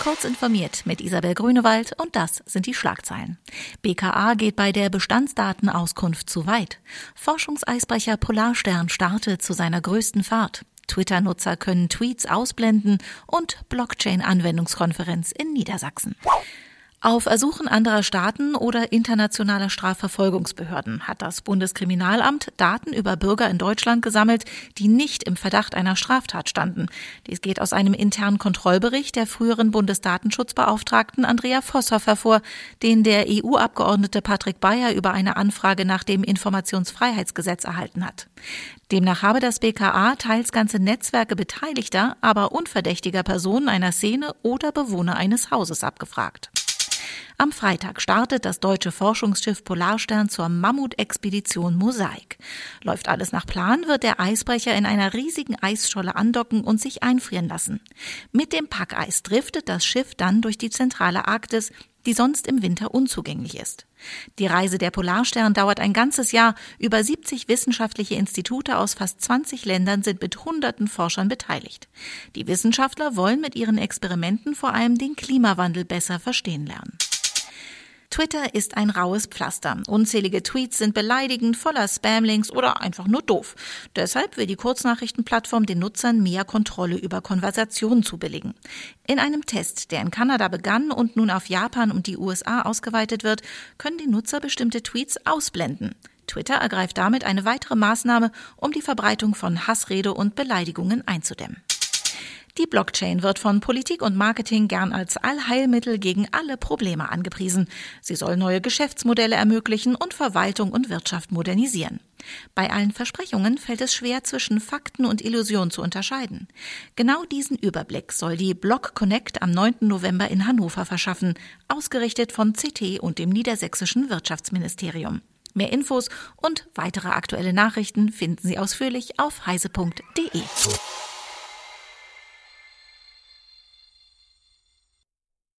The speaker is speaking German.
Kurz informiert mit Isabel Grünewald und das sind die Schlagzeilen. BKA geht bei der Bestandsdatenauskunft zu weit. Forschungseisbrecher Polarstern startet zu seiner größten Fahrt. Twitter-Nutzer können Tweets ausblenden und Blockchain-Anwendungskonferenz in Niedersachsen. Auf Ersuchen anderer Staaten oder internationaler Strafverfolgungsbehörden hat das Bundeskriminalamt Daten über Bürger in Deutschland gesammelt, die nicht im Verdacht einer Straftat standen. Dies geht aus einem internen Kontrollbericht der früheren Bundesdatenschutzbeauftragten Andrea Vosshoff hervor, den der EU-Abgeordnete Patrick Bayer über eine Anfrage nach dem Informationsfreiheitsgesetz erhalten hat. Demnach habe das BKA teils ganze Netzwerke beteiligter, aber unverdächtiger Personen einer Szene oder Bewohner eines Hauses abgefragt. Am Freitag startet das deutsche Forschungsschiff Polarstern zur Mammutexpedition Mosaik. Läuft alles nach Plan, wird der Eisbrecher in einer riesigen Eisscholle andocken und sich einfrieren lassen. Mit dem Packeis driftet das Schiff dann durch die zentrale Arktis, die sonst im Winter unzugänglich ist. Die Reise der Polarstern dauert ein ganzes Jahr. Über 70 wissenschaftliche Institute aus fast 20 Ländern sind mit hunderten Forschern beteiligt. Die Wissenschaftler wollen mit ihren Experimenten vor allem den Klimawandel besser verstehen lernen. Twitter ist ein raues Pflaster. Unzählige Tweets sind beleidigend, voller Spamlinks oder einfach nur doof. Deshalb will die Kurznachrichtenplattform den Nutzern mehr Kontrolle über Konversationen zubilligen. In einem Test, der in Kanada begann und nun auf Japan und die USA ausgeweitet wird, können die Nutzer bestimmte Tweets ausblenden. Twitter ergreift damit eine weitere Maßnahme, um die Verbreitung von Hassrede und Beleidigungen einzudämmen. Die Blockchain wird von Politik und Marketing gern als Allheilmittel gegen alle Probleme angepriesen. Sie soll neue Geschäftsmodelle ermöglichen und Verwaltung und Wirtschaft modernisieren. Bei allen Versprechungen fällt es schwer, zwischen Fakten und Illusion zu unterscheiden. Genau diesen Überblick soll die Block Connect am 9. November in Hannover verschaffen, ausgerichtet von CT und dem niedersächsischen Wirtschaftsministerium. Mehr Infos und weitere aktuelle Nachrichten finden Sie ausführlich auf heise.de.